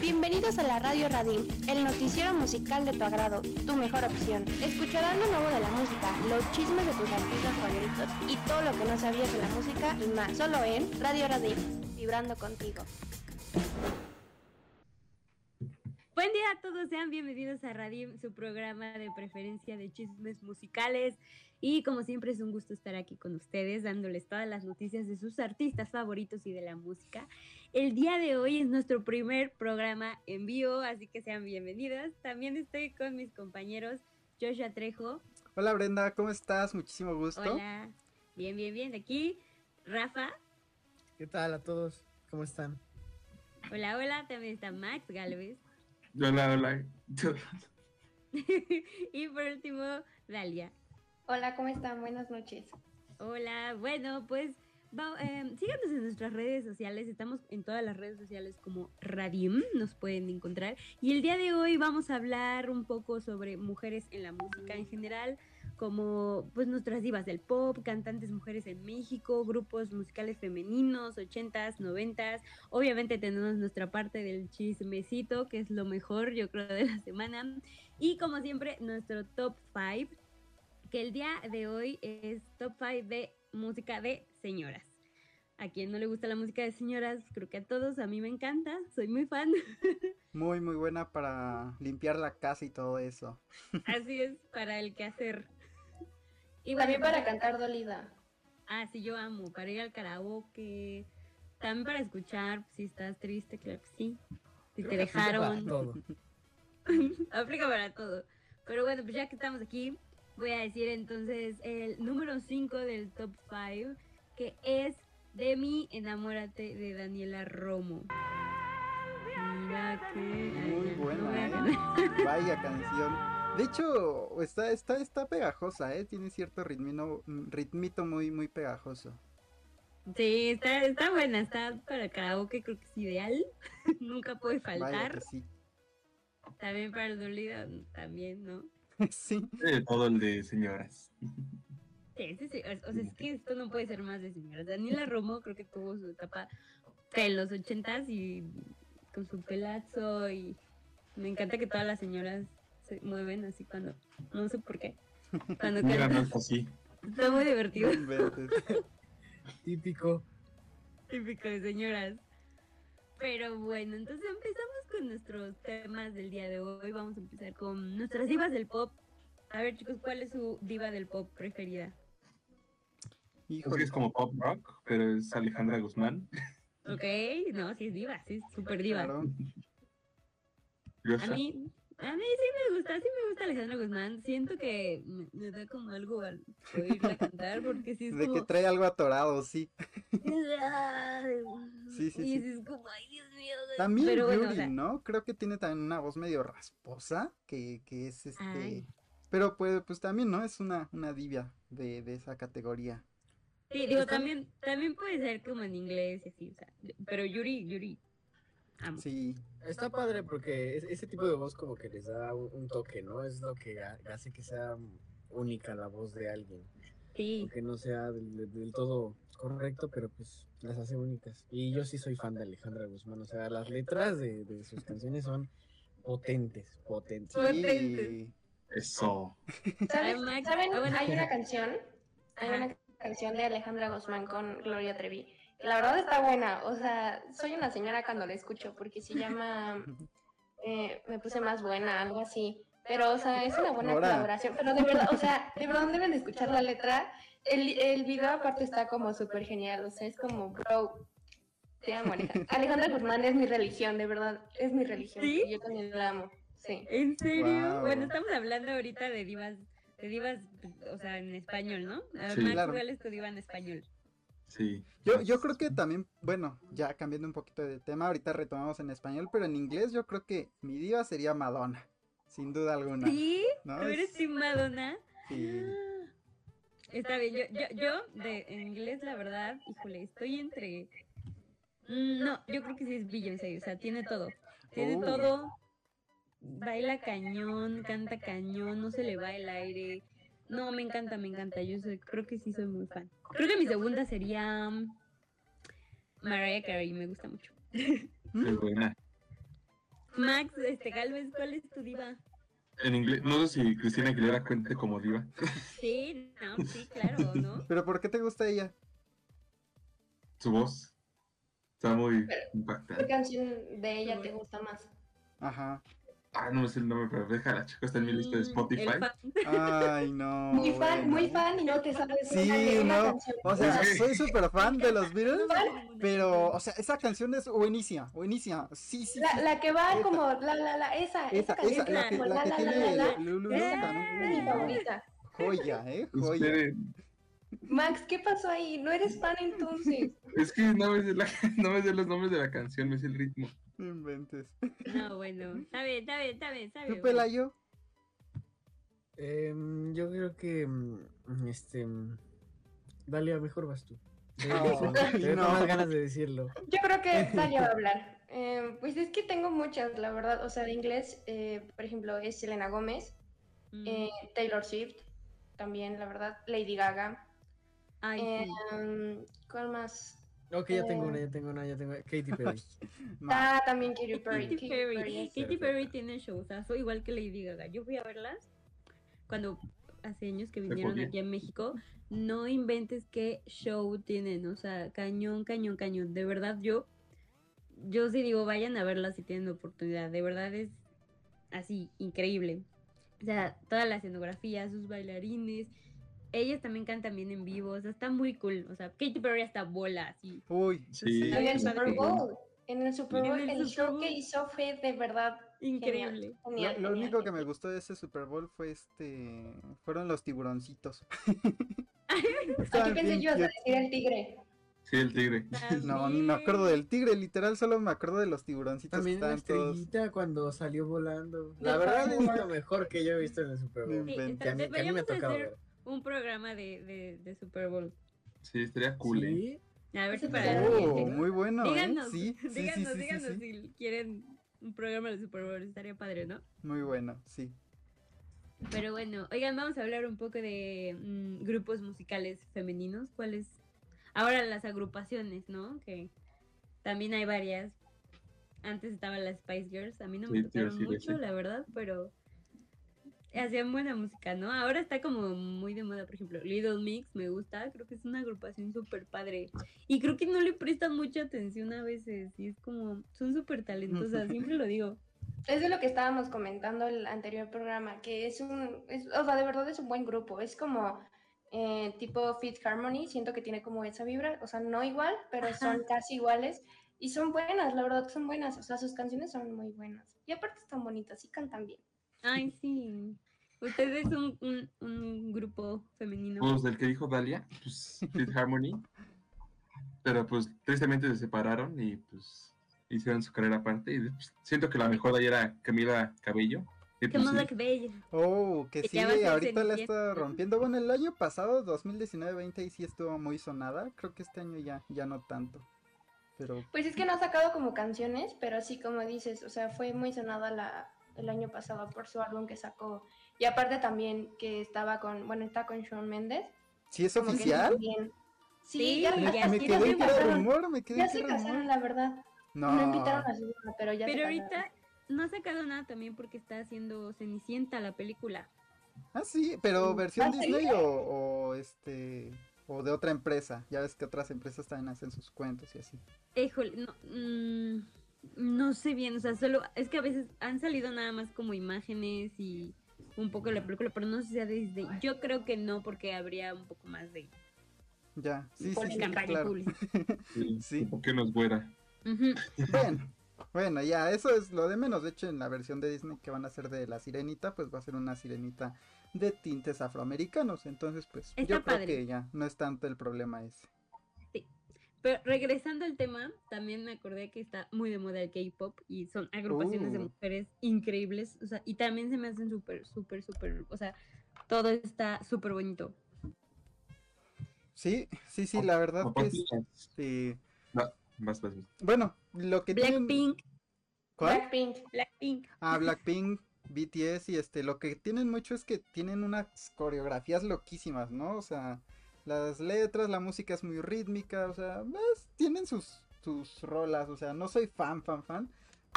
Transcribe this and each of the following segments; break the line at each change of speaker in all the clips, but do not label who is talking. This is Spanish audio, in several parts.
Bienvenidos a la Radio Radim, el noticiero musical de tu agrado, tu mejor opción. Escucharán lo nuevo de la música, los chismes de tus artistas favoritos y todo lo que no sabías de la música y más, solo en Radio Radim, vibrando contigo.
Buen día a todos, sean bienvenidos a Radim, su programa de preferencia de chismes musicales. Y como siempre es un gusto estar aquí con ustedes, dándoles todas las noticias de sus artistas favoritos y de la música. El día de hoy es nuestro primer programa en vivo, así que sean bienvenidos. También estoy con mis compañeros Joshua Trejo.
Hola Brenda, ¿cómo estás? Muchísimo gusto.
Hola, bien, bien, bien. Aquí Rafa.
¿Qué tal a todos? ¿Cómo están?
Hola, hola. También está Max Galvez.
Hola, hola.
y por último, Dalia.
Hola, ¿cómo están? Buenas noches.
Hola, bueno, pues eh, síganos en nuestras redes sociales, estamos en todas las redes sociales como Radium, nos pueden encontrar. Y el día de hoy vamos a hablar un poco sobre mujeres en la música en general, como pues nuestras divas del pop, cantantes mujeres en México, grupos musicales femeninos, ochentas, noventas. Obviamente tenemos nuestra parte del chismecito, que es lo mejor yo creo de la semana. Y como siempre, nuestro top 5 que el día de hoy es top 5 de música de señoras. A quien no le gusta la música de señoras, creo que a todos, a mí me encanta, soy muy fan.
Muy, muy buena para limpiar la casa y todo eso.
Así es, para el quehacer.
Y también para cantar dolida.
Ah, sí, yo amo, para ir al karaoke, también para escuchar, si estás triste, claro que sí. Si te dejaron.
Para todo.
Aplica para todo. Pero bueno, pues ya que estamos aquí, voy a decir entonces el número 5 del top 5, que es De mí, enamórate de Daniela Romo. Mira que.
Muy buena,
no
¿eh? Vaya canción. De hecho, está, está, está pegajosa, ¿eh? Tiene cierto ritmino, ritmito muy, muy pegajoso.
Sí, está, está buena, está para karaoke, creo que es ideal. Nunca puede
Vaya
faltar.
que sí.
También para el dolido, también, ¿no?
sí.
Eh, todo el de señoras.
Sí, sí, sí. O sea, es que esto no puede ser más de señoras. Daniela Romo creo que tuvo su etapa en los ochentas y con su pelazo y me encanta que todas las señoras se mueven así cuando, no sé por qué. Cuando
Mira, no
cantan.
así.
Está muy divertido.
Típico.
típico de señoras. Pero bueno, entonces empezamos con nuestros temas del día de hoy. Vamos a empezar con nuestras divas del pop. A ver, chicos, ¿cuál es su diva del pop preferida?
Híjole.
es como pop rock, pero es Alejandra Guzmán.
Ok, no, sí es diva, sí es súper diva.
Claro.
Yo
A mí, a mí sí me gusta, sí me gusta Alejandra Guzmán. Siento que me, da como algo al oírla cantar porque sí es
De
como...
que trae algo atorado, sí.
sí,
Sí, sí,
Y es como, ay, Dios mío.
También
Pero bueno,
Yuri,
o sea,
¿no? Creo que tiene también una voz medio rasposa, que, que es este...
Ay.
Pero pues, pues también, ¿no? Es una, una divia de, de esa categoría.
Sí, digo, también, también puede ser como en inglés y así, o sea, pero Yuri, Yuri, amo.
Sí.
Está padre porque es- ese tipo de voz como que les da un, un toque, ¿no? Es lo que ha- hace que sea única la voz de alguien.
Sí,
Aunque no sea del, del- todo correcto, pero pues las hace únicas. Y yo sí soy fan de Alejandra Guzmán. O sea, las letras de, de sus canciones son potentes, potentes.
Sí.
Eso.
¿Saben? ¿Saben?
Ah.
Hay una canción, hay una canción de Alejandra Guzmán con Gloria Trevi. La verdad está buena, o sea, soy una señora cuando la escucho porque se llama eh, Me puse más buena, algo así. Pero, o sea, es una buena
Ahora.
colaboración. Pero de verdad, o sea, de verdad deben de escuchar la letra. El, el video aparte está como súper genial, o sea, es como, bro, te amo, Alejandra. Alejandra Guzmán es mi religión, de verdad, es mi religión.
¿Sí?
y Yo también la amo, sí.
¿En serio?
Wow.
Bueno, estamos hablando ahorita de divas, de divas, o sea, en español, ¿no?
Sí.
Max,
Claro.
¿cuál es tu diva en español?
Sí.
Yo, yo creo que también, bueno, ya cambiando un poquito de tema, ahorita retomamos en español, pero en inglés yo creo que mi diva sería Madonna, sin duda alguna.
¿Sí?
No,
¿Tú eres
es-
Team Madonna?
Sí.
Ah, Está bien, yo, yo, yo de en inglés, la verdad, híjole, estoy entre... Mm, No, yo creo que sí es Beyoncé, o sea, tiene todo. Tiene
Oh.
todo. Baila cañón, canta cañón, no se le va el aire. No, me encanta, me encanta. Yo soy, creo que sí soy muy fan. Creo que mi segunda sería mm, Mariah Carey, me gusta mucho.
Es buena.
Max, este Galvez, ¿cuál es tu diva?
En inglés, no sé si Cristina Aguilera cuente como diva.
Sí, no, sí, claro, ¿no?
¿Pero por qué te gusta ella?
Su voz está muy
¿Qué
impactante.
canción de ella te gusta más?
Ajá.
Ah, no me sé el nombre, pero déjala, chico, está en mi lista de
Mm,
Spotify.
Ay, no.
Muy fan, muy
bueno.
fan y no te sabes
Sí,
una,
no.
canción.
O sea,
Sí.
soy súper fan de los Beatles,
Fan.
pero, o sea, esa canción es buenísima, buenísima. Sí, sí,
La,
sí.
la que va
Esa.
como la la la esa, esa,
Esa,
canción
esa, la que,
como
la
la
que
la la
tiene
la la.
Lulu
mi favorita.
Joya, eh, joya.
Esperen,
Max, ¿qué pasó ahí? ¿No eres fan entonces?
es que no me, sé la- no me sé los nombres de la canción, me sé el ritmo.
No inventes.
No, bueno, está bien, está bien, está bien, está bien.
¿Tú,
bueno.
Pelayo?
Em, yo creo que mm, este mm, Dalia, mejor vas tú. Te
No,
tengo
no.
más ganas de decirlo.
Yo creo que Dalia va a hablar. Eh, pues es que tengo muchas, la verdad. O sea, de inglés, eh, por ejemplo, es Selena Gómez,
Mm,
eh, Taylor Swift, también, la verdad. Lady Gaga.
Ay,
Eh,
sí.
um, ¿Cuál más?
Ok, ya tengo
Eh.
una, ya tengo una, ya tengo una. Katy Perry.
Ah, también Katy Perry.
Katy Perry.
es-
Katy Perry tiene igual que Lady Gaga. Yo fui a verlas cuando hace años que vinieron aquí a México. No inventes qué show tienen, o sea, cañón, cañón, cañón. De verdad, yo, yo sí digo, vayan a verlas si tienen oportunidad. De verdad es así, increíble. O sea, toda la escenografía, sus bailarines. Ellas también cantan bien en vivo, o sea, está muy cool. O sea, Katy Perry hasta bola, así.
Uy,
Sí.
En el. Super Bowl. En el Super Bowl,
el
el,
Super
show
Bowl.
que hizo fue de verdad
Increíble.
Lo,
genial.
lo
genial,
único que me gustó de ese Super Bowl fue este. Fueron los tiburoncitos.
¿A qué
Estaban
pensé
bien
yo? A decir el tigre.
Sí, el tigre.
No, ni me acuerdo del tigre, literal, solo me acuerdo de los tiburoncitos que
También la
todos.
estrellita cuando salió volando. La verdad es lo mejor que yo he visto en el Super Bowl.
Sí.
Que a mí, que a mí me ha tocado
hacer
ver.
Un programa de, de, de Super Bowl.
Sí, estaría cool, ¿eh?
Sí,
A ver si para
Oh, muy bueno, ¿eh?
Díganos,
Sí, sí, sí,
díganos,
sí, sí,
díganos
sí.
si quieren un programa de Super Bowl, estaría padre, ¿no?
Muy bueno, sí.
Pero bueno, oigan, vamos a hablar un poco de mm, grupos musicales femeninos. ¿Cuáles? Ahora las agrupaciones, ¿no? Que también hay varias. Antes estaban las Spice Girls, a mí no me
Sí,
tocaron mucho, la verdad, pero hacían buena música, ¿no? Ahora está como muy de moda, por ejemplo, Little Mix, me gusta, creo que es una agrupación súper padre. Y creo que no le prestan mucha atención a veces, y es como, son súper talentosas, siempre lo digo.
Es de lo que estábamos comentando el anterior programa, que es un, es- o sea, de verdad es un buen grupo. Es como eh, tipo Fit Harmony, siento que tiene como esa vibra, o sea, no igual, pero son casi iguales. Y son buenas, la verdad, son buenas. O sea, sus canciones son muy buenas. Y aparte están bonitas y cantan bien.
Ay, sí. Ustedes son un, un grupo femenino.
Pues del que dijo Dalia, pues Fifth Harmony. Pero pues tristemente se separaron y pues hicieron su carrera aparte. Y pues, siento que la mejor de ahí era Camila Cabello. Y, pues,
más
sí,
la que bella.
Oh, que
Que
sí, ahorita la está rompiendo. Bueno, el año pasado, 2019-20, ahí sí estuvo muy sonada. Creo que este año ya, ya no tanto. Pero
Pues es que no ha sacado como canciones, pero sí, como dices, o sea, fue muy sonada la, el año pasado por su álbum que sacó. Y aparte también que estaba con, bueno, está con Shawn Mendes.
¿sí es
como
oficial?
también- Sí,
Sí,
ya,
ya
Me, me
sí,
quedé
ya se
casaron.
rumor, me quedé
ya
que
se
era
casaron,
rumor.
la verdad.
No,
No, invitaron a su boda, pero ya
Pero ahorita no ha sacado nada también porque está haciendo Cenicienta la película.
Ah, sí, pero versión
¿Ah?
Disney o, o este o de otra empresa. Ya ves que otras empresas también hacen sus cuentos y así.
Híjole, no, mm, no sé bien, o sea, solo es que a veces han salido nada más como imágenes y un poco de la película, pero no sé si sea de Disney. Yo creo que no, porque habría un poco más de,
Ya, sí, sí, sí,
campaña
claro.
pública.
sí,
Sí.
¿Por qué nos fuera?
Bueno, bueno, ya, eso es lo de menos. De hecho, en la versión de Disney que van a hacer de la sirenita, pues va a ser una sirenita de tintes afroamericanos. Entonces, pues
Está
yo creo que ya no es tanto el problema ese.
Pero regresando al tema, también me acordé que está muy de moda el K-pop y son agrupaciones de
Uh.
mujeres increíbles, o sea, y también se me hacen súper, súper, súper, o sea, todo está súper bonito.
Sí, sí, sí, la verdad que es. este,
vas, vas, vas.
Bueno, lo que tienen.
Blackpink,
¿Cuál?
Blackpink.
Blackpink.
Ah, Blackpink, BTS y este, lo que tienen mucho es que tienen unas coreografías loquísimas, ¿no? O sea, las letras, la música es muy rítmica, o sea, tienen sus, sus rolas, o sea, no soy fan, fan, fan,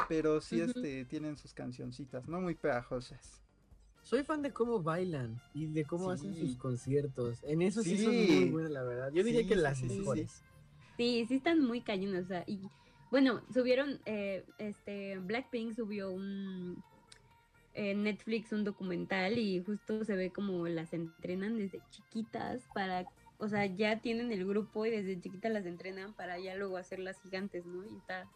pero sí este tienen sus cancioncitas, no muy pegajosas.
Soy fan de cómo bailan y de cómo hacen sus conciertos. En eso sí, son muy buenas, la verdad. Yo diría
Sí,
que
sí,
las
sí, sí, sí.
mejores.
Sí, sí están muy cañones, o sea, y bueno, subieron, eh, este, Blackpink subió un, en Netflix un documental y justo se ve como las entrenan desde chiquitas para, o sea, ya tienen el grupo y desde chiquitas las entrenan para ya luego hacerlas gigantes, ¿no? Y está,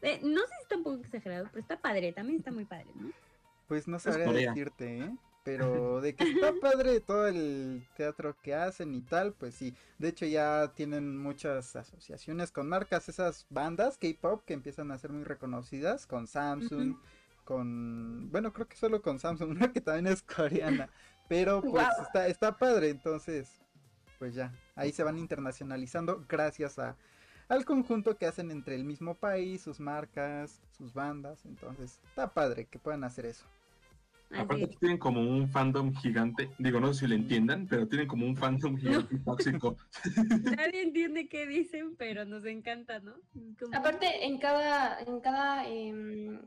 eh, no sé si está un poco exagerado, pero está padre, también está muy padre, ¿no?
Pues no sabría decirte, ¿eh? Pero de que está padre todo el teatro que hacen y tal, pues sí. De hecho ya tienen muchas asociaciones con marcas, esas bandas K-pop que empiezan a ser muy reconocidas, con Samsung, con... Bueno, creo que solo con Samsung, una que también es coreana. Pero pues está, está padre, entonces, pues ya, ahí se van internacionalizando gracias a al conjunto que hacen entre el mismo país, sus marcas, sus bandas, entonces está padre que puedan hacer eso.
Así
Aparte tienen como un fandom gigante, digo, no sé si lo entiendan, pero tienen como un fandom gigante tóxico.
Nadie entiende qué dicen, pero nos encanta, ¿no? Como-
Aparte, en cada, en cada em,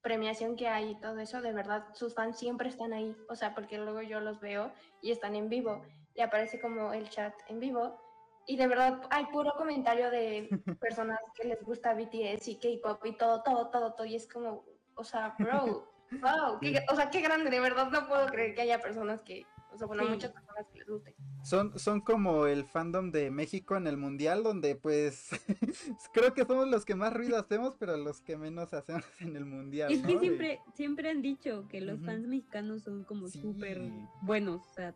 premiación que hay y todo eso, de verdad, sus fans siempre están ahí. O sea, porque luego yo los veo y están en vivo. Y aparece como el chat en vivo. Y de verdad hay puro comentario de personas que les gusta BTS y K-pop y todo, todo, todo, todo. Y es como, o sea, bro, wow, qué- o sea, qué grande, de verdad no puedo creer que haya personas que, o sea, bueno,
Sí.
muchas personas que les guste.
Son, son como el fandom de México en el mundial, donde pues creo que somos los que más ruido hacemos, pero los que menos hacemos en el mundial.
Es que
¿no? De-
siempre, siempre han dicho que los
Ujú.
fans mexicanos son como
Sí.
súper buenos, o sea,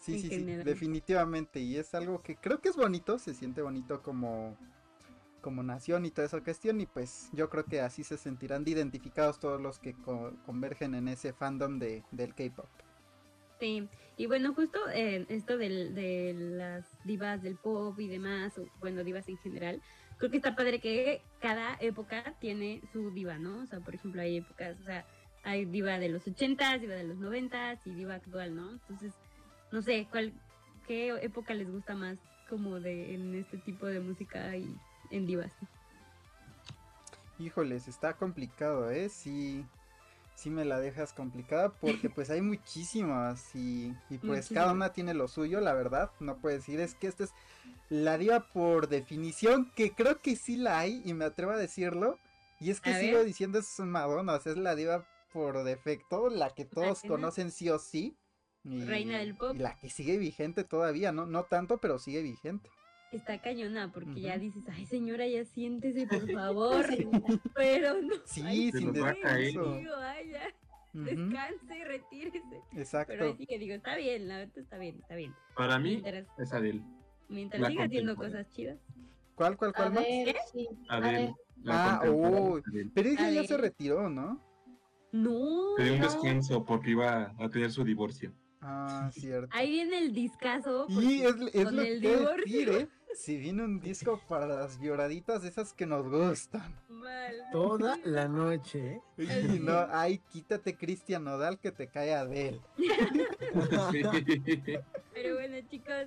Sí,
en
sí, sí, definitivamente. Y es algo que creo que es bonito, se siente bonito como, como nación y toda esa cuestión. Y pues yo creo que así se sentirán de identificados todos los que co- convergen en ese fandom de, del K-pop.
sí. Y bueno, justo eh, esto del- de las divas del pop y demás, o bueno, divas en general, creo que está padre que cada época tiene su diva, ¿no? O sea, por ejemplo, hay épocas, o sea, hay diva de los 80s, diva de los 90s y diva actual, ¿no? Entonces, no sé, ¿cuál, ¿qué época les gusta más como de en este tipo de música y en divas?
Híjoles, está complicado, ¿eh? Sí, sí me la dejas complicada porque pues hay muchísimas y, y pues cada una tiene lo suyo, la verdad. No puedo decir, es que esta es la diva por definición, que creo que sí la hay y me atrevo a decirlo. Y es que
A
sigo
ver.
diciendo es Madonna, o sea, es la diva por defecto, la que todos conocen sí o sí. Y,
Reina del pop.
y la que sigue vigente todavía, no, no tanto, pero sigue vigente.
Está cañona porque ya dices, ay señora, ya siéntese por favor, pero no.
Sí,
ay,
sin
nos va a caer.
descanso.
Digo, ay, ya,
Ujú,
descanse, retírese. Pero
Exacto.
ahí sí que digo, está bien, la verdad está bien, está bien.
Para mí
Mientras,
es Adele.
mientras
la
siga haciendo cosas chidas.
¿Cuál, cuál, cuál más?
ver, sí. A
Adele.
ver,
La
Ah, uy.
Adele.
Pero ella ya se retiró, ¿no?
No.
Le dio un descanso porque iba a tener su divorcio.
Ah, cierto.
Ahí viene el discazo.
Y es, es
con
lo
el
que a decir, ¿eh? Si viene un disco para las lloraditas esas que nos gustan.
Mal.
Toda la noche, ¿eh?
Y no, ay, quítate Cristian Nodal que te cae Adele.
Pero bueno, chicos,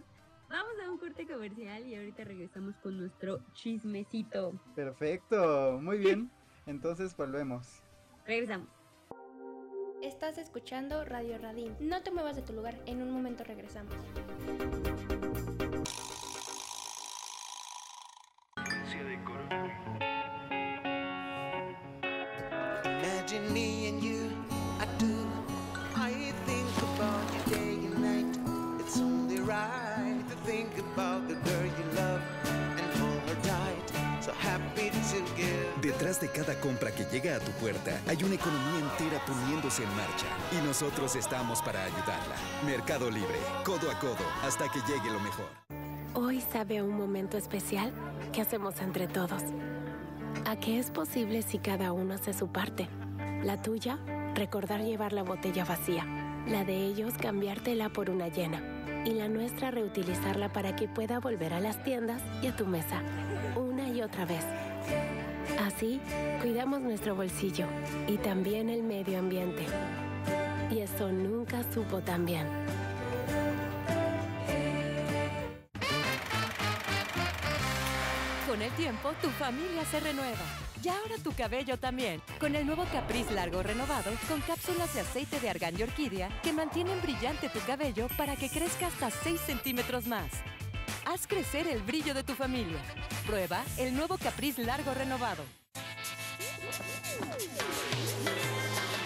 vamos a un corte comercial y ahorita regresamos con nuestro chismecito.
Perfecto, muy bien. Entonces volvemos.
Regresamos.
Estás escuchando Radio Radín. No te muevas de tu lugar, en un momento regresamos.
Imagine me
Detrás de cada compra que llega a tu puerta hay una economía entera poniéndose en marcha y nosotros estamos para ayudarla. Mercado Libre, codo a codo, hasta que llegue lo mejor.
Hoy sabe un momento especial que hacemos entre todos. A que es posible si cada uno hace su parte. La tuya, recordar llevar la botella vacía. La de ellos, cambiártela por una llena. Y la nuestra, reutilizarla para que pueda volver a las tiendas y a tu mesa. Una y otra vez. Así, cuidamos nuestro bolsillo y también el medio ambiente. Y eso nunca supo tan bien.
Con el tiempo, tu familia se renueva. Y ahora tu cabello también. Con el nuevo Capriz Largo Renovado, con cápsulas de aceite de argán y orquídea que mantienen brillante tu cabello para que crezca hasta 6 centímetros más. Haz crecer el brillo de tu familia. Prueba el nuevo Capriz Largo Renovado.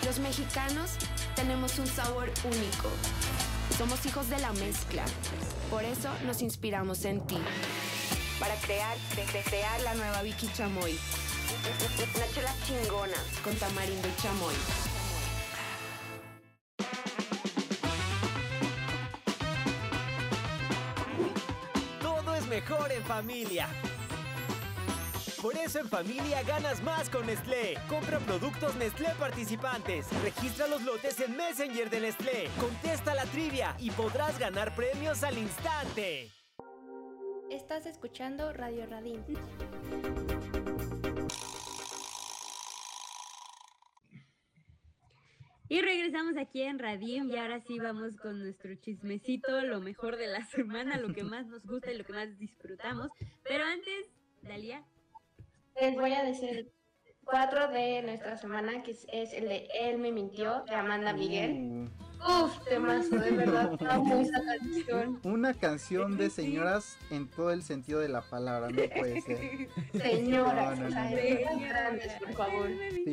Los mexicanos tenemos un sabor único. Somos hijos de la mezcla. Por eso nos inspiramos en ti. Para crear, cre- cre- crear la nueva Vicky Chamoy. Una chela chingona con tamarindo y chamoy.
Mejor en familia. Por eso en familia ganas más con Nestlé. Compra productos Nestlé participantes. Registra los lotes en Messenger de Nestlé. Contesta la trivia y podrás ganar premios al instante.
Estás escuchando Radio Radim.
Y regresamos aquí en Radim y ahora sí vamos con nuestro chismecito, lo mejor de la semana, lo que más nos gusta y lo que más disfrutamos. Pero antes, Dalia,
Les voy a decir cuatro de nuestra semana, que es, el de Él me mintió, de Amanda Miguel.
Uh,
Uf, temazo, de verdad, amo esa canción.
una canción de señoras en todo el sentido de la palabra, no puede ser.
Señoras,
No,
grandes, por favor.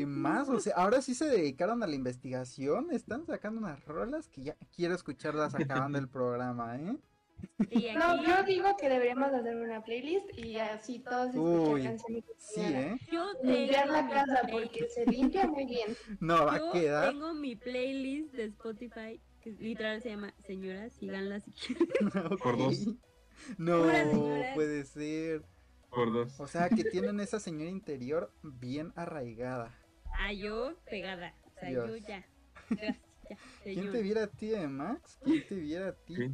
Más, o sea, ahora sí se dedicaron a la investigación, están sacando unas rolas que ya quiero escucharlas acabando el programa, ¿eh?
Aquí,
No, yo digo que deberíamos hacer una playlist y así todos escuchar
Uy,
canciones.
Sí. ¿eh?
yo
Limpiar la casa porque se limpia muy bien.
No, va
yo
a quedar.
tengo mi playlist de Spotify, que literal se llama Señoras, síganla si quieren.
Por dos.
No, puede ser.
Por dos.
O sea, que tienen esa señora interior bien arraigada.
Ah, yo pegada. O sea, yo
Dios.
ya. Ya, ya,
¿Quién te viera a ti, eh, Max? ¿Quién te viera a ti?
Sí.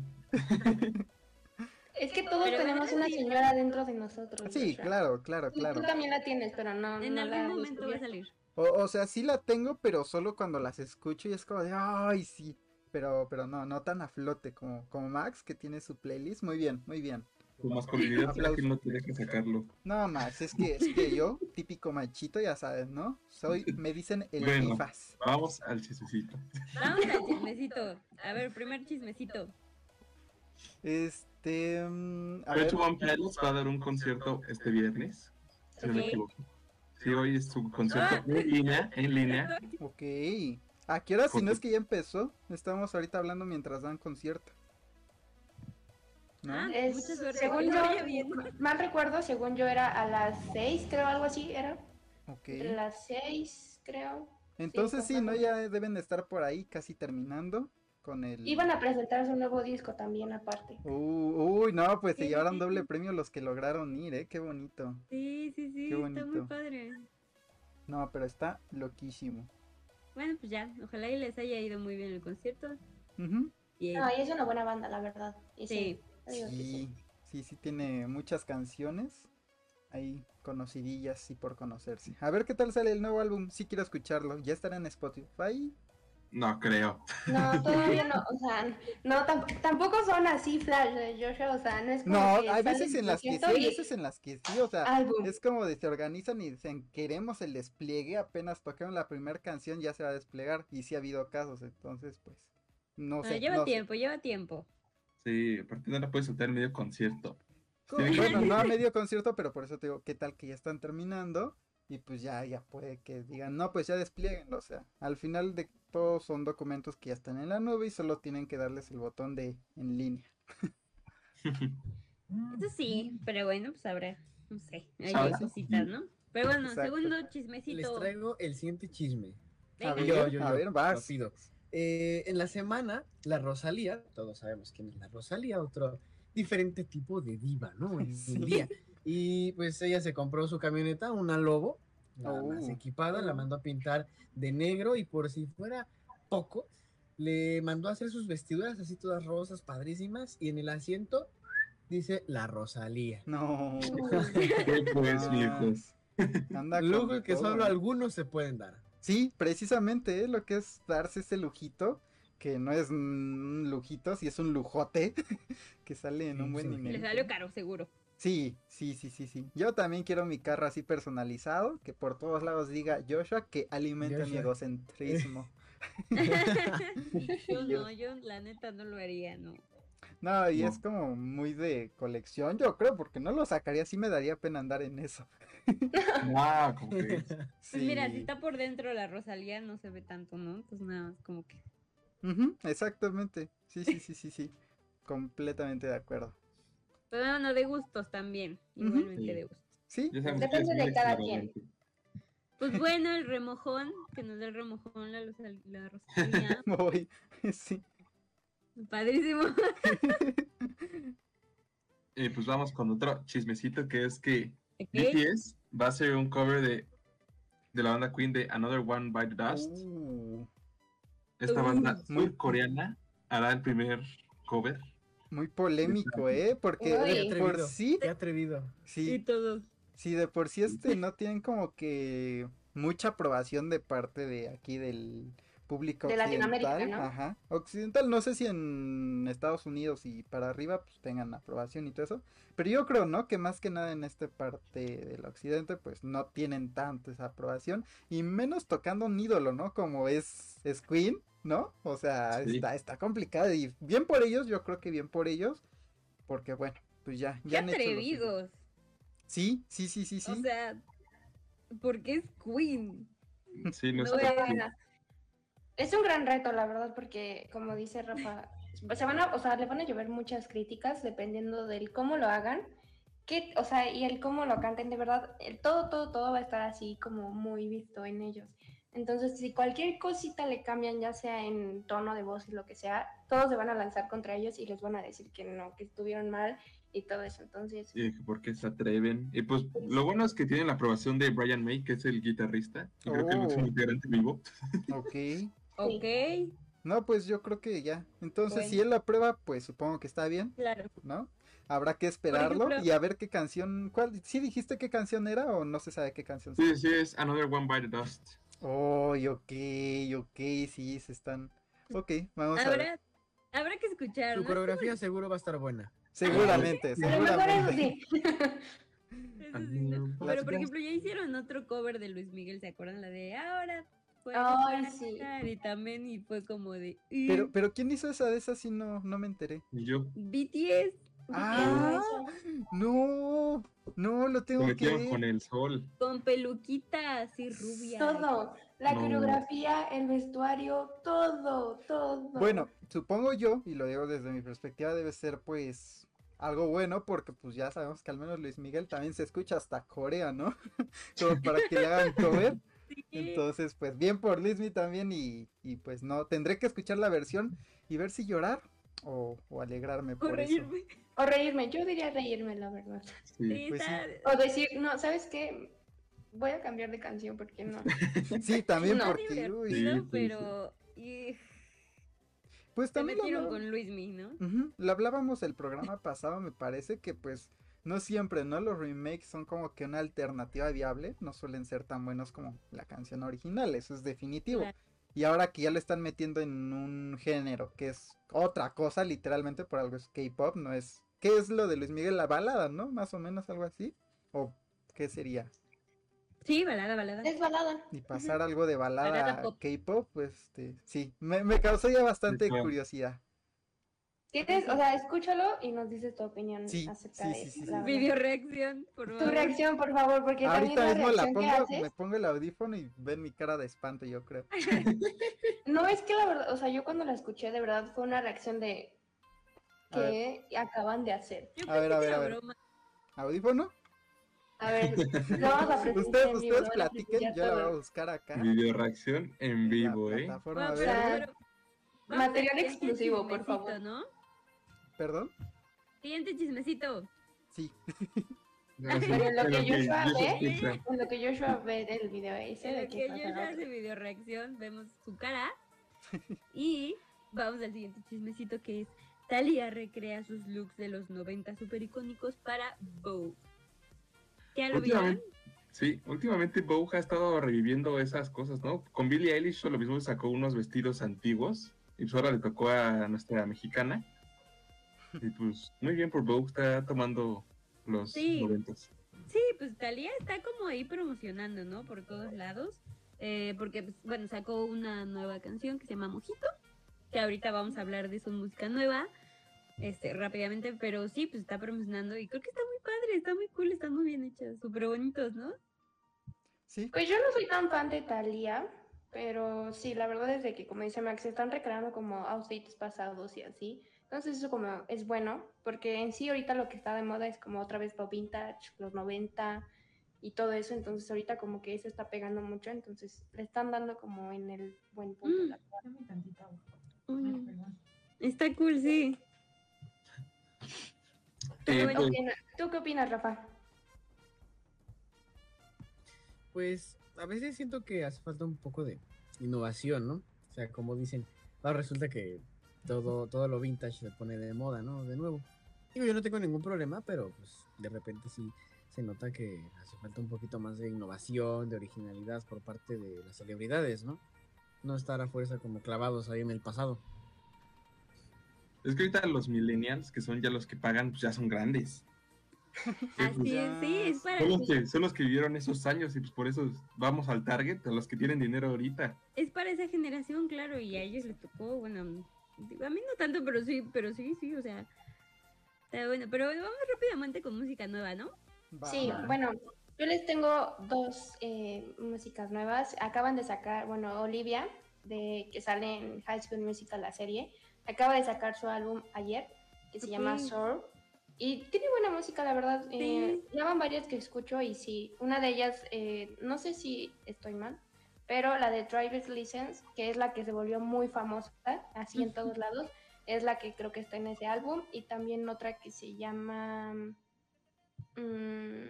Es que todos
Pero
tenemos una
sí.
señora dentro de nosotros.
Sí,
Joshua.
claro, claro, claro.
Tú también la tienes, pero no.
En
no
algún momento va a salir.
O, o sea, sí la tengo, pero solo cuando las escucho y es como de, ay, sí. Pero, pero no, no tan a flote como, como Max, que tiene su playlist. Muy bien, muy bien.
Tu masculinidad será que no te deja sacarlo.
No, Max, es que, es que yo, típico machito, ya sabes, ¿no? Soy, me dicen el
Bueno.
fifas.
Vamos al chismecito.
Vamos al chismecito. A ver, primer chismecito.
Este, mm, a ver,
One Pilots va a dar un concierto este viernes. Si no me equivoco. Sí, hoy es su concierto en línea, en línea.
ok. ¿A qué hora? Si no es que ya empezó. Estamos ahorita hablando mientras dan concierto. ¿No?
Ah,
Es- según yo, mal recuerdo, según yo era a las 6, creo, algo así, era.
Ok.
Entre las 6, creo.
Entonces sí, ¿no? Ya deben de estar por ahí casi terminando con el...
Iban a presentar su nuevo disco también aparte.
Uh, uy, no, pues se llevaron
sí,
doble
sí.
premio los que lograron ir, ¿eh? Qué bonito.
Sí, sí, sí,
Qué
está muy padre.
No, pero está loquísimo.
Bueno, pues ya, ojalá y les haya ido muy bien el concierto. Y
No, y es una buena banda, la verdad. Y sí.
Sí,
sí,
sí tiene muchas canciones ahí conocidillas y por conocerse. A ver qué tal sale el nuevo álbum, sí quiero escucharlo. ¿Ya estará en Spotify?
No creo.
No, todavía no, o sea, no, tamp- tampoco son así flash de Joshua, o sea, no es como
No,
que
hay veces en las que sí, hay veces en las que sí, o sea,
álbum.
es como de se organizan y dicen, queremos el despliegue, apenas tocaron la primera canción ya se va a desplegar y sí ha habido casos, entonces pues, no
Ah,
sé.
lleva
no sé.
tiempo, lleva tiempo.
Sí, aparte no la puedes soltar en medio concierto. Sí.
Bueno, no a medio concierto, pero por eso te digo, ¿qué tal que ya están terminando? Y pues ya, ya puede que digan, no, pues ya desplieguenlo. O sea, al final de todo son documentos que ya están en la nube y solo tienen que darles el botón de en línea.
Eso sí, pero bueno, pues habrá, no sé, hay cositas, ¿no? Pero bueno,
Exacto.
segundo
Les
chismecito.
traigo el siguiente chisme.
A
Venga.
ver,
Yo, yo,
a
yo,
ver, vas.
rápido. Eh, en la semana, la Rosalía, todos sabemos quién es la Rosalía, otro diferente tipo de diva, ¿no? En
Sí.
día. Y pues ella se compró su camioneta, una Lobo, nada más
Oh.
equipada, la mandó a pintar de negro y por si fuera poco, le mandó a hacer sus vestiduras así todas rosas, padrísimas, y en el asiento dice la Rosalía.
No.
¿Qué pues, viejos?
Anda con
Lujo que
todo,
solo algunos se pueden dar.
Sí, precisamente, ¿eh? lo que es darse ese lujito, que no es un lujito, si es un lujote, que sale en un
Sí,
buen
sí.
dinero.
Le salió caro, seguro.
Sí, sí, sí, sí, sí. Yo también quiero mi carro así personalizado, que por todos lados diga Joshua, que alimente mi egocentrismo.
Yo no, yo la neta no lo haría, no.
No, y
No.
es como muy de colección, yo creo, porque no lo sacaría, sí me daría pena andar en eso.
Ah, como que
Pues mira, si
Sí.
está por dentro la Rosalía no se ve tanto, ¿no? Pues nada como que.
Ujú, exactamente. Sí, sí, sí, sí, sí. Completamente de acuerdo.
Pero bueno, de gustos también. Igualmente
Sí.
de gustos.
Sí,
Depende de cada
extravagante.
Pues bueno, el remojón, que nos da el remojón, la, la Rosalía.
Sí.
Padrísimo.
Y pues vamos con otro chismecito que es que
Ok.
BTS va a hacer un cover de, de la banda Queen de Another One by the Dust.
Uh,
Esta
Uh,
banda
muy-
surcoreana hará el primer cover.
Muy polémico, ¿eh? Porque
Uy.
de
Qué
por
atrevido.
sí,
Qué atrevido.
Y
sí,
todos.
sí, de por sí este no tienen como que mucha aprobación de parte de aquí del público
De Latinoamérica,
occidental.
¿no?
Ajá. Occidental, no sé si en Estados Unidos y para arriba pues tengan aprobación y todo eso. Pero yo creo, ¿no? Que más que nada en esta parte del occidente, pues no tienen tanto esa aprobación. Y menos tocando un ídolo, ¿no? Como es, es Queen, ¿no? O sea,
Sí.
está, está complicado. Y bien por ellos, yo creo que bien por ellos. Porque bueno, pues ya,
¡Qué
ya han hecho lo suyo.
atrevidos!
Sí, sí, sí, sí, sí.
O sea, porque es Queen.
Sí, no
No
sé.
Es un gran reto, la verdad, porque como dice Rafa, se van a, o sea, le van a llover muchas críticas dependiendo del cómo lo hagan, que, o sea, y el cómo lo canten, de verdad, el todo, todo, todo va a estar así como muy visto en ellos. Entonces, si cualquier cosita le cambian, ya sea en tono de voz y lo que sea, todos se van a lanzar contra ellos y les van a decir que no, que estuvieron mal y todo eso. Entonces,
Y ¿por qué se atreven? Y pues lo bueno es que tienen la aprobación de Brian May, que es el guitarrista. Y creo que es un
Oh.
integrante vivo.
Ok.
Ok,
No, pues yo creo que ya. Entonces,
Bueno.
si él la prueba, pues supongo que está bien,
claro.
¿no? Habrá que esperarlo
ejemplo-
y a ver qué canción. ¿Cuál? ¿Sí dijiste qué canción era o no se sabe qué canción?
Sí, sí, es Another One by the Dust.
Oh, ok, ok, sí, se están. Ok, vamos a ver.
Habrá, habrá que escuchar.
Su
¿no?
coreografía seguro va a estar buena.
Seguramente, seguramente.
Pero por ejemplo, ya hicieron otro cover de Luis Miguel, ¿se acuerdan? La de ahora.
Ay, sí.
cantar", Y también, y fue como de.
Pero,
"Mm,
pero ¿quién hizo esa de esa? Sí, no, no me enteré.
Y yo
BTS.
Ah, no, no, lo tengo que ver.
con el sol.
Con peluquita así rubia.
Todo, la
No.
coreografía, el vestuario, todo, todo.
Bueno, supongo yo, y lo digo desde mi perspectiva, debe ser pues algo bueno, porque pues ya sabemos que al menos Luis Miguel también se escucha hasta Corea, ¿no? Como para que le hagan cover.
Sí.
Entonces, pues bien por Luismi también, y, y pues no, tendré que escuchar la versión y ver si llorar o, o alegrarme
O
por eso.
reírme.
O reírme, yo diría reírme, la verdad.
Sí.
Pues sí.
O decir, no, ¿sabes qué? Voy a cambiar de canción porque no.
Sí, también
No.
porque, uy,
divertido,
Sí, sí, sí.
pero. y-
pues
se
también lo
metieron
hablaba-
con Luismi, ¿no?
Lo hablábamos el programa pasado, me parece que pues no siempre, ¿no? Los remakes son como que una alternativa viable, no suelen ser tan buenos como la canción original, eso es definitivo.
Claro.
Y ahora que ya lo están metiendo en un género que es otra cosa, literalmente por algo es K-pop, no es... ¿Qué es lo de Luis Miguel? La balada, ¿no? Más o menos algo así. ¿O qué sería?
Sí, balada, balada.
Es balada.
Y pasar algo de balada
Balada
a
pop.
K-pop, pues este, sí, me, me causó ya bastante curiosidad.
Tienes, o sea, escúchalo y nos dices tu opinión
Sí,
acerca
sí,
de
sí,
eso.
sí.
verdad.
Video reacción, por favor.
Tu reacción, por favor, porque
Ahorita
también
mismo
la que
pongo,
haces.
me pongo el audífono y ven mi cara de espanto, yo creo.
No, es que la verdad, o sea, yo cuando la escuché, de verdad fue una reacción de. ¿Qué acaban de hacer?
Yo
A ver, a
que
ver, a ver.
broma.
¿Audífono?
A ver, lo vamos a presenciar
Ustedes,
en vivo,
ustedes
a
platiquen, yo la voy a buscar acá.
Video reacción en
en la
vivo, ¿eh?
plataforma, a
Bueno,
ver,
pero- Material exclusivo, por favor.
¿no?
Perdón.
Siguiente chismecito.
Sí.
Pero lo que Joshua
Joshua
ve,
escucha.
en lo que Joshua ve del video ese
En
de
lo
que
que
otra.
hace video reacción, vemos su cara. Y vamos al siguiente chismecito que es Talia recrea sus looks de los 90 super icónicos para Vogue. ¿Ya lo vieron?
Sí, últimamente Vogue ha estado reviviendo esas cosas, ¿no? Con Billie Eilish lo mismo, sacó unos vestidos antiguos y pues ahora le tocó a nuestra mexicana. Y pues muy bien por Vogue, está tomando los
Sí.
noventas.
Sí, pues Talía está como ahí promocionando, ¿no? Por todos lados. Eh, porque, pues, bueno, sacó una nueva canción que se llama Mojito. Que ahorita vamos a hablar de su música nueva. Este, rápidamente, pero sí, pues está promocionando y creo que está muy padre, está muy cool, están muy bien hechas, súper bonitos, ¿no?
Sí.
Pues yo no soy tan fan de Thalía, pero sí, la verdad es de que, como dice Max, se están recreando como outfits pasados y así. Entonces eso como es bueno, porque en sí ahorita lo que está de moda es como otra vez lo vintage, los 90 y todo eso, entonces ahorita como que eso está pegando mucho, entonces le están dando como en el buen punto.
Mm.
la.
Uy, está cool, sí.
Eh,
bueno,
¿Tú,
pues,
qué opinas- ¿Tú qué opinas, Rafa?
Pues a veces siento que hace falta un poco de innovación, ¿no? O sea, como dicen, ahora resulta que todo, todo lo vintage se pone de moda, ¿no? De nuevo. Digo, yo no tengo ningún problema, pero pues de repente sí se nota que hace falta un poquito más de innovación, de originalidad por parte de las celebridades, ¿no? No estar a fuerza como clavados ahí en el pasado.
es que ahorita los millennials, que son ya los que pagan, pues ya son grandes.
Así es, sí, es para,
Son los, que, son los que vivieron esos años y pues por eso vamos al target, a los que tienen dinero ahorita.
es para esa generación, claro, y a ellos les tocó, bueno, a mí no tanto, pero sí, pero sí, sí, o sea, está bueno, pero vamos rápidamente con música nueva, ¿no?
Va,
Sí, bueno, yo les tengo dos eh, músicas nuevas. Acaban de sacar, bueno, Olivia, de que sale en High School Musical, la serie, acaba de sacar su álbum ayer, que se llama. Soul. Y tiene buena música, la verdad. Eh, ya van varias que escucho y sí, una de ellas, eh, no sé si estoy mal, pero la de Driver's License, que es la que se volvió muy famosa, así en todos lados, es la que creo que está en ese álbum. Y también otra que se llama... mm,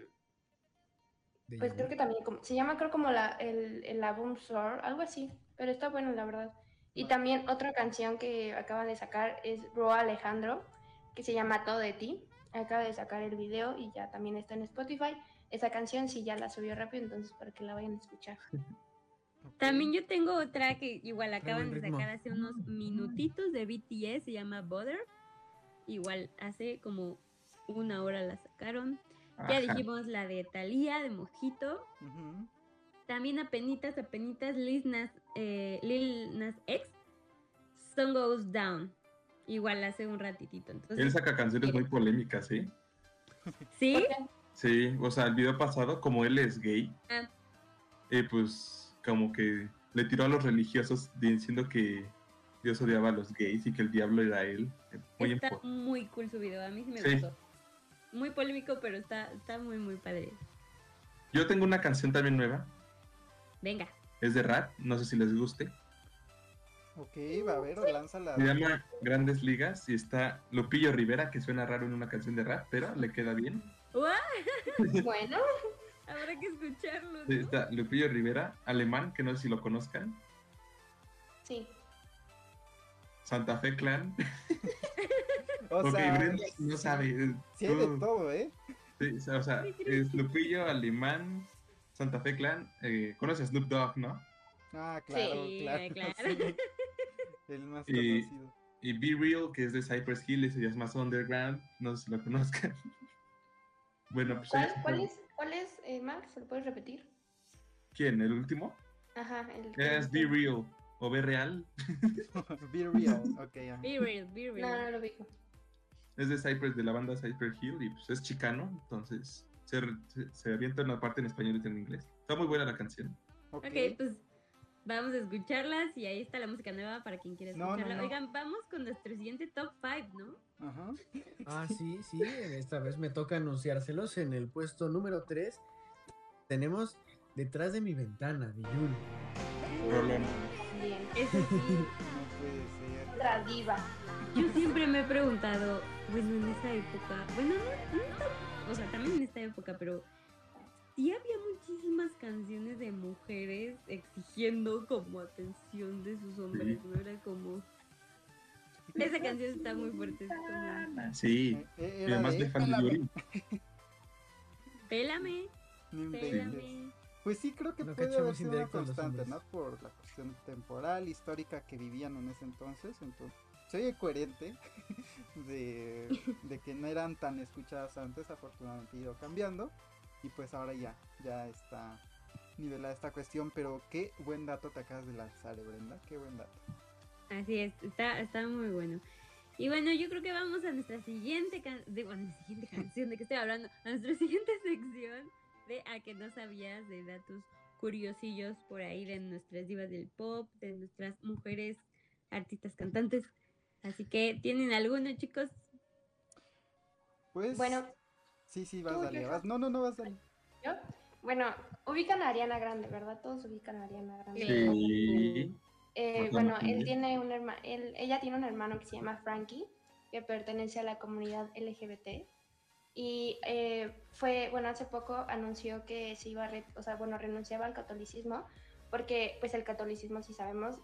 pues creo que también como- se llama creo como la, el, el álbum Soar, algo así, pero está bueno la verdad. Y también otra canción que acaban de sacar es Roa Alejandro, que se llama Todo de ti. Acaba de sacar el video y ya también está en Spotify. Esa canción sí ya la subió rápido, entonces para que la vayan a escuchar.
También yo tengo otra que igual acaban de sacar hace unos minutitos de BTS, se llama Butter. Igual hace como una hora la sacaron. Ya
Ajá.
dijimos la de Thalía, de Mojito.
Ujú.
También apenitas, apenitas, Lil Nas, eh, Lil Nas X, Sun Goes Down. Igual hace un ratitito.
Él
Entonces,
saca canciones muy polémicas, ¿eh?
¿sí?
Sí, o sea, el video pasado, como él es gay,
Ah.
eh, pues como que le tiró a los religiosos diciendo que Dios odiaba a los gays y que el diablo era él. Muy
Está muy cool su video, a mí sí me
Sí.
gustó. Muy polémico, pero está, está muy, muy padre.
Yo tengo una canción también nueva,
Venga.
es de rap, no sé si les guste.
Ok, va a ver, lánzala.
Se llama Grandes Ligas y está Lupillo Rivera, que suena raro en una canción de rap, pero le queda bien.
Bueno,
Habrá que escucharlo.
Sí,
¿no?
Está Lupillo Rivera, alemán, que no sé si lo conozcan.
sí.
Santa Fe Clan.
O
ok,
sea,
Brenda no sabe.
sí hay de todo, ¿eh?
Sí, o sea, es Lupillo, Alemán, Santa Fe Clan. Eh, ¿Conoces Snoop Dogg, no?
Ah, claro,
Sí,
claro.
claro.
sí. El más
Y-
conocido.
Y Be Real, que es de Cypress Hill, ese ya es más underground. No sé si lo conozcan. bueno, pues.
¿Cuál, cuál es, cuál es eh, Max? ¿Se lo puedes repetir?
¿Quién? ¿El último?
Ajá, el
Es
no
Be. Real o Be Real.
Be real. Ok, ajá.
Be real, be
No,
real.
no lo digo.
Es de Cypress, de la banda Cypress Hill, y pues es chicano, entonces se, se, se avienta una parte en español y otra en inglés. Está muy buena la canción.
Ok.
ok, pues vamos a escucharlas y ahí está la música nueva para quien quiera
No, no,
escucharla.
no.
Oigan, vamos con nuestro siguiente top 5, ¿no?
Ajá.
Ah, sí, sí, esta vez me toca anunciárselos. En el puesto número 3 tenemos Detrás de mi ventana, de.
Rolón.
Bien.
Eso sí.
No puede ser.
Otra diva.
Yo siempre me he preguntado, bueno, en esa época, bueno, no, o sea, también en esta época, pero sí había muchísimas canciones de mujeres exigiendo como atención de sus hombres, ¿no? Era como... Esa canción está muy fuerte, es como...
Sí.
Eh,
Y
Era
además
de Pélame.
Pélame.
Pues sí, creo que
No
puede haber sido una constante, ¿no? Por la cuestión temporal, histórica que vivían en ese entonces. Entonces, se oye coherente de, de que no eran tan escuchadas antes, afortunadamente ha ido cambiando y pues ahora ya, ya está nivelada esta cuestión, pero qué buen dato te acabas de lanzar, eh, Brenda, qué buen dato.
Así es, está, está muy bueno. Y bueno, yo creo que vamos a nuestra siguiente, can- de, bueno, siguiente canción, ¿de qué estoy hablando? A nuestra siguiente sección de A que no sabías, de datos curiosillos por ahí de nuestras divas del pop, de nuestras mujeres artistas cantantes. Así que, ¿tienen alguno, chicos?
Pues
Bueno,
sí, sí, vas, dale, vas. No, no, no, vas, dale.
¿yo? Bueno, ubican a Ariana Grande, ¿verdad? Todos ubican a Ariana Grande.
Sí.
Eh, bueno, él tiene un hermano, ella tiene un hermano que se llama Frankie, que pertenece a la comunidad LGBT. Y eh, fue, bueno, hace poco anunció que se iba a, re- o sea, bueno, renunciaba al catolicismo, porque pues el catolicismo, si sabemos,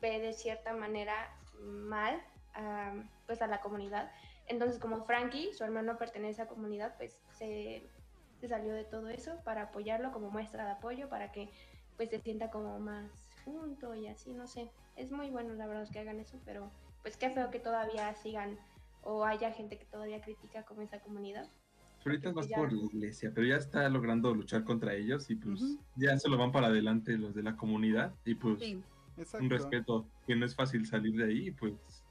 ve de cierta manera mal a, pues a la comunidad. Entonces, como Frankie, su hermano pertenece a la comunidad, pues se, se salió de todo eso para apoyarlo como muestra de apoyo, para que pues se sienta como más junto y así, no sé. Es muy bueno la verdad que hagan eso, pero pues qué feo que todavía sigan o haya gente que todavía critica como esa comunidad.
Ahorita es más
Ya.
por la iglesia, pero ya está logrando luchar contra ellos y pues ya se lo van para adelante los de la comunidad y pues
Sí,
un respeto, que no es fácil salir de ahí y pues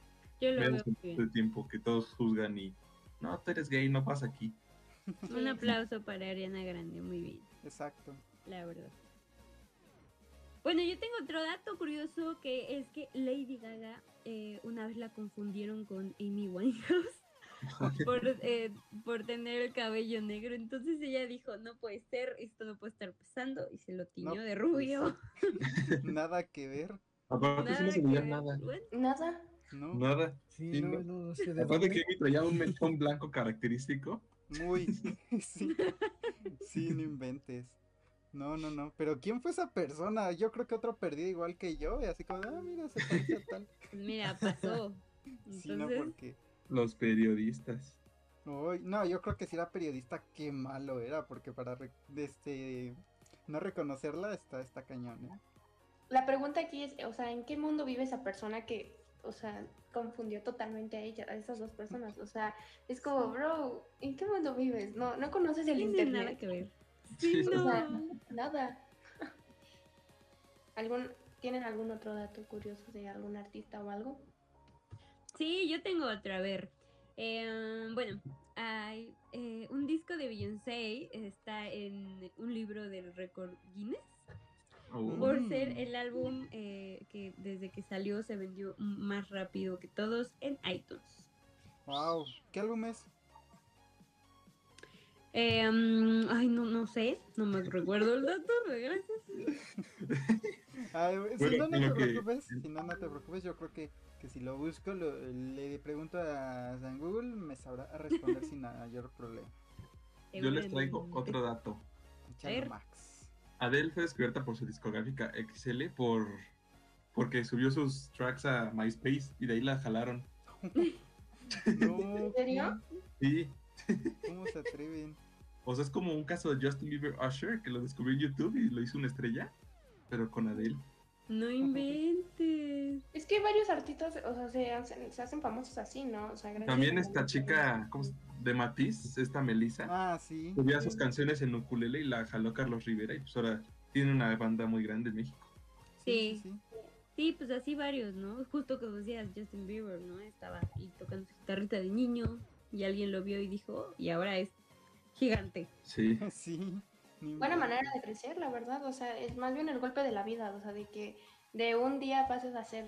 yo lo veo
este tiempo que todos juzgan y no, tú eres gay, no pasa aquí.
Un aplauso para Ariana Grande, muy bien.
Exacto.
la verdad. Bueno, yo tengo otro dato curioso que es que Lady Gaga eh, una vez la confundieron con Amy Winehouse por, eh, por tener el cabello negro. Entonces ella dijo, no puede ser, esto no puede estar pasando y se lo tiñó
No,
de rubio.
Nada que ver,
Aparte sí no
Nada
se
que ver.
nada,
Nada.
¿No?
nada.
Sí,
Sí,
no,
no.
no, no sé de
Aparte
dónde.
que Amy traía un mechón blanco característico.
Muy. sí. Sí, no inventes. No, no, no. Pero ¿quién fue esa persona? Yo creo que otro perdido igual que yo. Y así como, ah, mira, se parece tal.
mira, pasó.
Sí, no, porque.
Los periodistas.
Uy, no, yo creo que si era periodista, qué malo era. Porque para re- este, no reconocerla está, está cañón, ¿eh?
La pregunta aquí es, o sea, ¿en qué mundo vive esa persona que, o sea, confundió totalmente a ella, a esas dos personas? O sea, es como, bro, ¿en qué mundo vives? No, no conoces el
no tiene
internet.
nada que ver. Sí,
Sí.
O sea,
no.
nada. ¿Algún, ¿Tienen algún otro dato curioso de algún artista o algo?
Sí, yo tengo otro, a ver. Eh, bueno, hay eh, un disco de Beyoncé, está en un libro del récord Guinness,
Oh.
por
Mm.
ser el álbum eh, que desde que salió se vendió más rápido que todos en iTunes.
Wow, ¿qué álbum es?
Eh, mm, ay, no, no sé, no me recuerdo el dato, gracias.
Ay, si
Bueno,
no, no te preocupes. Si no, no te preocupes. Yo creo que, que si lo busco, lo- le pregunto a San Google, me sabrá responder sin mayor problema.
Yo les traigo otro dato.
Max.
Adele fue descubierta por su discográfica XL por porque subió sus tracks a MySpace y de ahí la jalaron.
No,
¿En serio?
Sí,
¿cómo se atreven?
o sea, es como un caso de Justin Bieber Usher que lo descubrió en YouTube y lo hizo una estrella, pero con Adele.
No inventes.
Es que varios artistas, o sea, se hacen, se hacen famosos así, ¿no? O sea, gracias
También esta chica ¿cómo de Matiz, esta Melissa,
Ah, sí.
subía sus canciones en ukulele y la jaló Carlos Rivera y pues ahora tiene una banda muy grande en México.
Sí.
sí.
Sí, pues así varios, ¿no? Justo como decías, Justin Bieber, ¿no? Estaba ahí tocando su guitarrita de niño y alguien lo vio y dijo, y ahora es gigante.
Sí.
Sí.
Buena manera de crecer, la verdad. O sea, es más bien el golpe de la vida. O sea, de que de un día pases a ser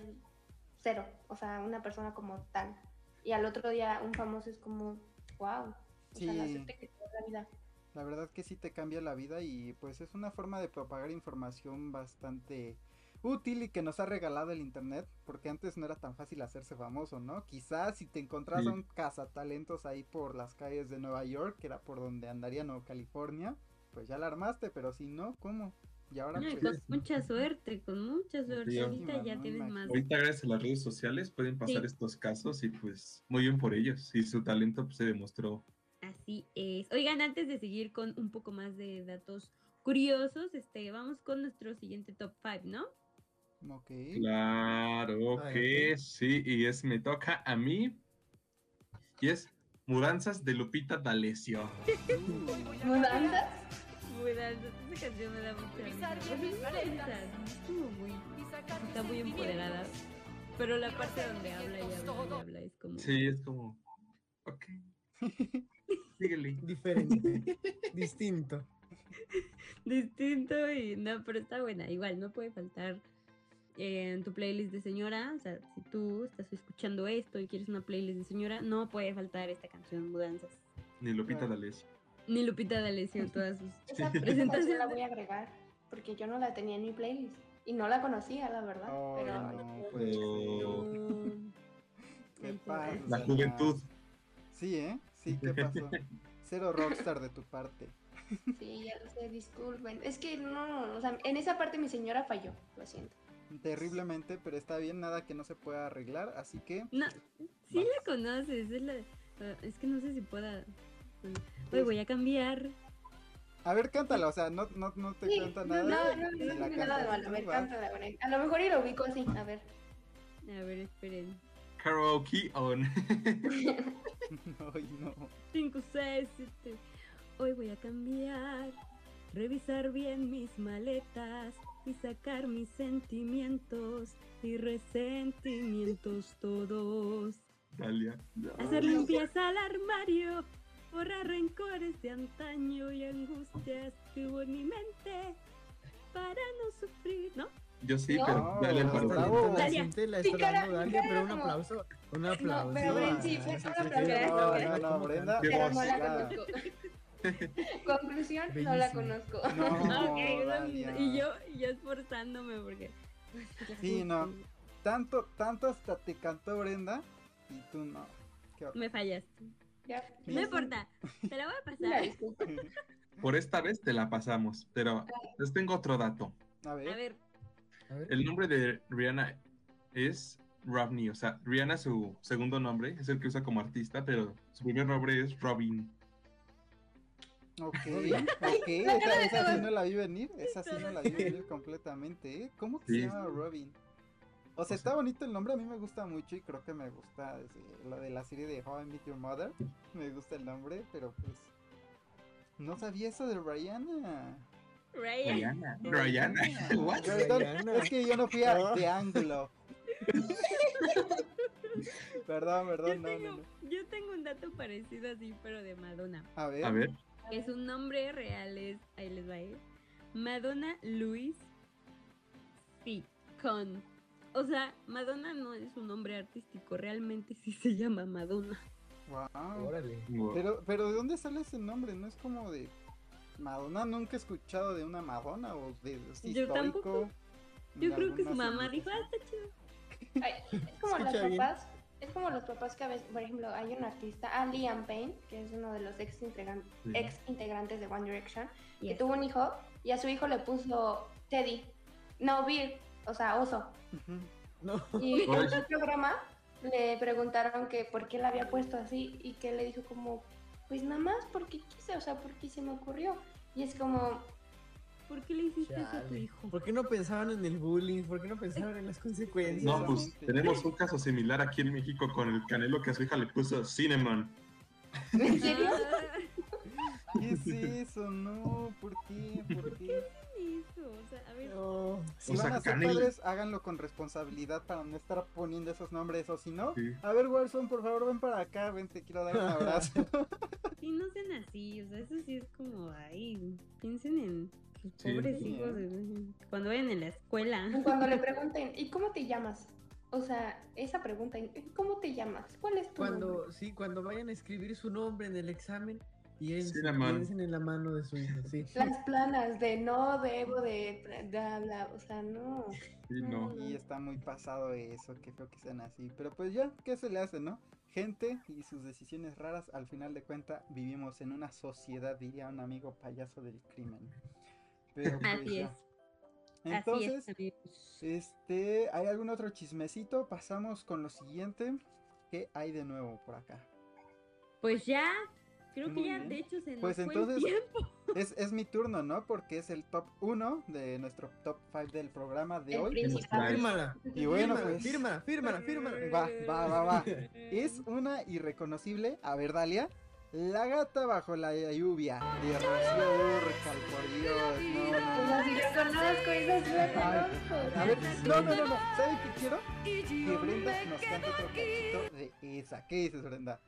cero. O sea, una persona como tal. Y al otro día un famoso es como, wow. O sea, la suerte que te da la vida.
La verdad que sí te cambia la vida y pues es una forma de propagar información bastante útil y que nos ha regalado el internet, porque antes no era tan fácil hacerse famoso, ¿no? Quizás si te encontrás
Sí.
un cazatalentos ahí por las calles de Nueva York, que era por donde andarían o California, pues ya la armaste, pero si no, ¿cómo? Y ahora
No, y
pues
con mucha suerte, con mucha suerte.
Sí,
Ahorita ya
no
tienes más.
Ahorita gracias a las redes sociales pueden pasar
Sí.
estos casos y pues muy bien por ellos. Y su talento pues, se demostró.
Así es. Oigan, antes de seguir con un poco más de datos curiosos, este, vamos con nuestro siguiente top 5, ¿no?
Ok.
Claro
Ay,
que sí, y es me toca a mí. Y es Mudanzas de Lupita D'Alessio.
¿Mudanzas?
Mudanzas, esa canción me da mucha risa. Es como muy, está muy empoderada. Pero la parte donde habla y habla y habla es como...
Sí, es como. Ok. Síguele.
Diferente, distinto.
distinto y no, pero está buena. Igual, no puede faltar en tu playlist de señora. O sea, si tú estás escuchando esto y quieres una playlist de señora, no puede faltar esta canción, Mudanzas.
Ni Lupita
Claro.
D'Alessio.
Ni Lupita D'Alessio en todas sus
Esa,
presentaciones.
la voy a agregar porque yo no la tenía en mi playlist y no la conocía, la verdad.
Oh,
pero
no, pues.
Oh,
¿Qué pasa?
va.
la juventud.
Sí, ¿eh? Sí, ¿qué pasó? Cero rockstar de tu parte.
sí, ya lo sé, disculpen. Es que no, o sea, en esa parte mi señora falló, lo siento.
Terriblemente, pero está bien, nada que no se pueda arreglar, así que
No, sí la conoces, es la... ah, es que no sé si pueda... Hoy voy a cambiar.
a ver, cántala, o sea, no, no, no te
Sí, no,
nada.
no, no, no
la
tiene nada de malo. A ver, cántala. A lo mejor y lo ubico así, a ver.
A ver, esperen.
Karaoke on.
Ay, no.
5, 6, 7. Hoy voy a cambiar, revisar bien mis maletas y sacar mis sentimientos y resentimientos todos.
Dalia.
Hacer limpieza al armario, borrar rencores de antaño y angustias que hubo en mi mente para no sufrir, ¿no?
Yo sí,
No.
pero Dalia
No,
paró.
bravo.
La
Dalia.
gente la
Sí, cara,
dando Dalia, pero un aplauso. Un aplauso.
pero ven, sí, fue un aplauso.
No, no, no, Brenda.
Pero no la conozco. Conclusión, no la
Bellísimo.
conozco.
No,
Ok,
Dalia.
y yo, y yo esforzándome porque...
Sí, no. Tanto, tanto hasta te cantó Brenda y tú no.
Me fallaste.
Ya,
No importa, te la voy a pasar.
Por esta vez te la pasamos, pero les tengo otro dato.
A ver.
A.
El nombre de Rihanna es Robney, o sea, Rihanna su segundo nombre es el que usa como artista, pero su primer nombre es Robin.
Ok, ok, esa, esa sí no la vi venir, esa sí no la vi venir completamente, ¿eh? ¿Cómo que
Sí.
se llama Robin? O sea, está bonito el nombre, a mí me gusta mucho y creo que me gusta lo de la serie de How I Met Your Mother, me gusta el nombre, pero pues no sabía eso de Rihanna.
Rihanna. Rihanna. What?
Perdón, es que yo no fui a de ángulo. perdón,
Yo
perdón, no,
tengo,
no, no.
yo tengo un dato parecido así, pero de Madonna.
A ver,
A ver,
Que su nombre real es, ahí les va a ir, Madonna Louise Sí, con... O sea, Madonna no es un nombre artístico, realmente sí se llama Madonna.
wow.
Órale.
Pero, pero ¿de dónde sale ese nombre? ¿No es como de Madonna? Nunca he escuchado de una Madonna o de así
Yo
histórico.
tampoco. Yo creo que su mamá dijo, ah, está chido.
Ay, es como los
bien.
papás, es como los papás que a veces, por ejemplo, hay un artista, ah, Liam Payne, que es uno de los ex, integran-
Sí.
ex integrantes de One Direction, que tuvo un hijo y a su hijo le puso Teddy, no Bill, o sea, oso.
No.
Y en su programa le preguntaron que por qué la había puesto así y que le dijo como, pues nada más porque quise, o sea, porque se me ocurrió. Y es como,
¿Por qué le hiciste eso a tu hijo?
¿Por qué no pensaban en el bullying? ¿Por qué no pensaban en las consecuencias?
no, pues tenemos un caso similar aquí en México con el canelo que a su hija le puso Cinnamon.
¿en serio?
¿Qué es eso? No, ¿por qué? ¿Por qué?
Eso? O sea, a ver,
No.
Si
O sea,
van a ser
Canelo.
padres, háganlo con responsabilidad para no estar poniendo esos nombres. O si no,
Sí.
a ver, Wilson, por favor, ven para acá. Ven, te quiero dar un abrazo.
sí, no sean así, o sea, eso sí es como, ay, piensen en sus
Sí.
pobres
Sí,
hijos cuando vayan en la escuela.
Cuando le pregunten, ¿y cómo te llamas? O sea, esa pregunta, ¿y ¿cómo te llamas? ¿Cuál es tu nombre?
Cuando, sí, cuando vayan a escribir su nombre en el examen, piensen,
Cinnamon.
piensen en la mano de su hijo, sí.
Las planas de no debo de bla, bla, o sea, no.
Sí, no.
Y está muy pasado eso, que feo que sean así. Pero pues ya, ¿qué se le hace, no? Gente y sus decisiones raras, al final de cuentas, vivimos en una sociedad, diría un amigo payaso del crimen. Pero pues
Así
ya.
es.
Entonces,
Así es, amigos.
este, ¿hay algún otro chismecito? Pasamos con lo siguiente. ¿Qué hay de nuevo por acá?
Pues ya, creo que ya
bien.
de hecho se nos
Pues
fue
entonces-
el tiempo.
es, es mi turno, ¿no? Porque es el top 1 de nuestro top 5 del programa de
El
hoy.
principal.
Fírmala.
Y bueno, pues-
Fírmala, fírmala, fírmala.
Va, va, va, va. Es una irreconocible. A ver, Dalia. La gata bajo la lluvia. De Rocío Dúrcal, por Dios. No, no.
si yo conozco, esa sí la conozco.
A ver, no, no, no, no. ¿Saben qué quiero? Que Brenda nos cante otro cachito de esa. ¿Qué dices, Brenda?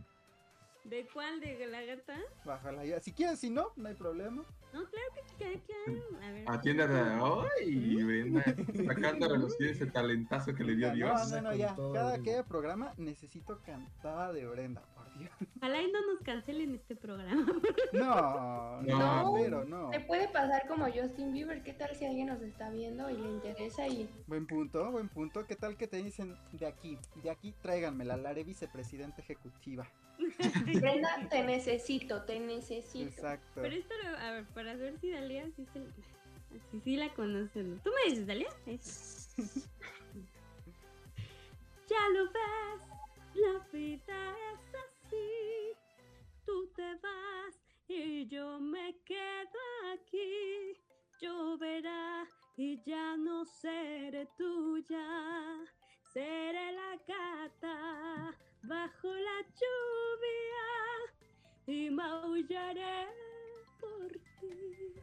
¿De cuál? ¿De la gata?
Bajo la lluvia. Si quieres, si no, no hay problema.
No, claro que claro, claro. A ver.
Atiende a ¡Ay! Brenda, sacando a relucir ese talentazo que le dio
No,
Dios.
no, no,
Con
ya. Cada que haya programa necesito cantada de Brenda,
Ojalá y no nos cancelen este programa.
No, no,
No.
pero no.
Se puede pasar como Justin Bieber. ¿Qué tal si alguien nos está viendo y le interesa y
Buen punto, buen punto. ¿Qué tal que te dicen de aquí? De aquí tráiganmela, la haré vicepresidenta ejecutiva.
Brenda, te necesito, te necesito.
Exacto.
Pero esto, a ver, para ver si Dalia sí, se, si sí la conocen. ¿Tú me dices, Dalia? Ya lo ves, la vida es así. Tú te vas y yo me quedo aquí. Lloverá y ya no seré tuya. Seré la gata bajo la lluvia y maullaré por ti.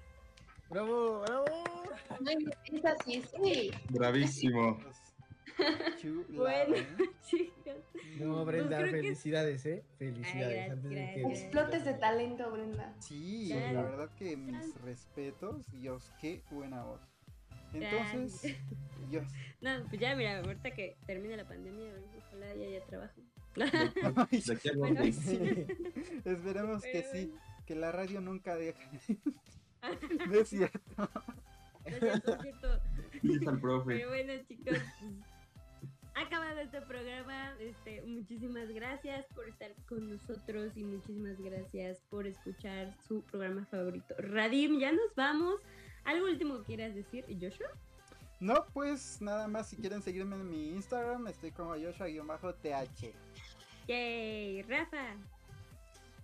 Bravo, bravo.
Muy bien, es así, sí.
Bravísimo.
Chulada,
Bueno, chicas.
No, Brenda,
que-
felicidades, ¿eh? Felicidades.
Ay,
Antes de que
gracias.
Explotes de talento, Brenda.
Sí,
Claro.
la verdad que mis respetos. Dios, qué buena voz. Entonces, Dios.
No, pues ya, mira, ahorita que termine la pandemia, ojalá ya haya trabajo.
Ay,
Bueno,
sí. Esperemos que sí, que la radio nunca deje. No es cierto.
No es cierto, es cierto.
Dice al profe.
Pero bueno, chicos, acabado este programa. Este, muchísimas gracias por estar con nosotros y muchísimas gracias por escuchar su programa favorito. Radim, ya nos vamos. ¿Algo último que quieras decir, Joshua?
No, pues nada más si quieren seguirme en mi Instagram, estoy como Joshua-TH.
Yay, Rafa.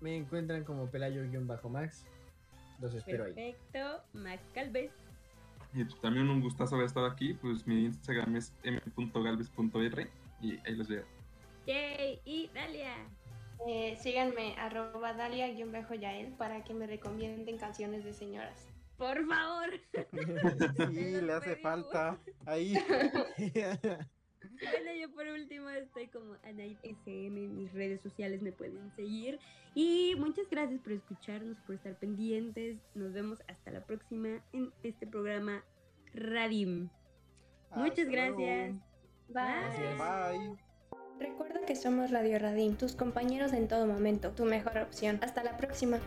Me encuentran como Pelayo-Max. Los espero ahí.
Perfecto, Max Calves.
Y también un gustazo haber estado aquí. Pues mi Instagram es m.galvez.r y ahí los veo.
Yay, y Dalia.
Eh, síganme, arroba dalia-yael, para que me recomienden canciones de señoras.
Por favor.
Sí, le hace falta. Ahí.
Bueno, yo por último estoy como Anaid SM en mis redes sociales, me pueden seguir. Y muchas gracias por escucharnos, por estar pendientes. Nos vemos hasta la próxima en este programa Radim. Muchas
luego.
Gracias.
Bye.
Recuerda que somos Radio Radim, tus compañeros en todo momento, tu mejor opción. Hasta la próxima.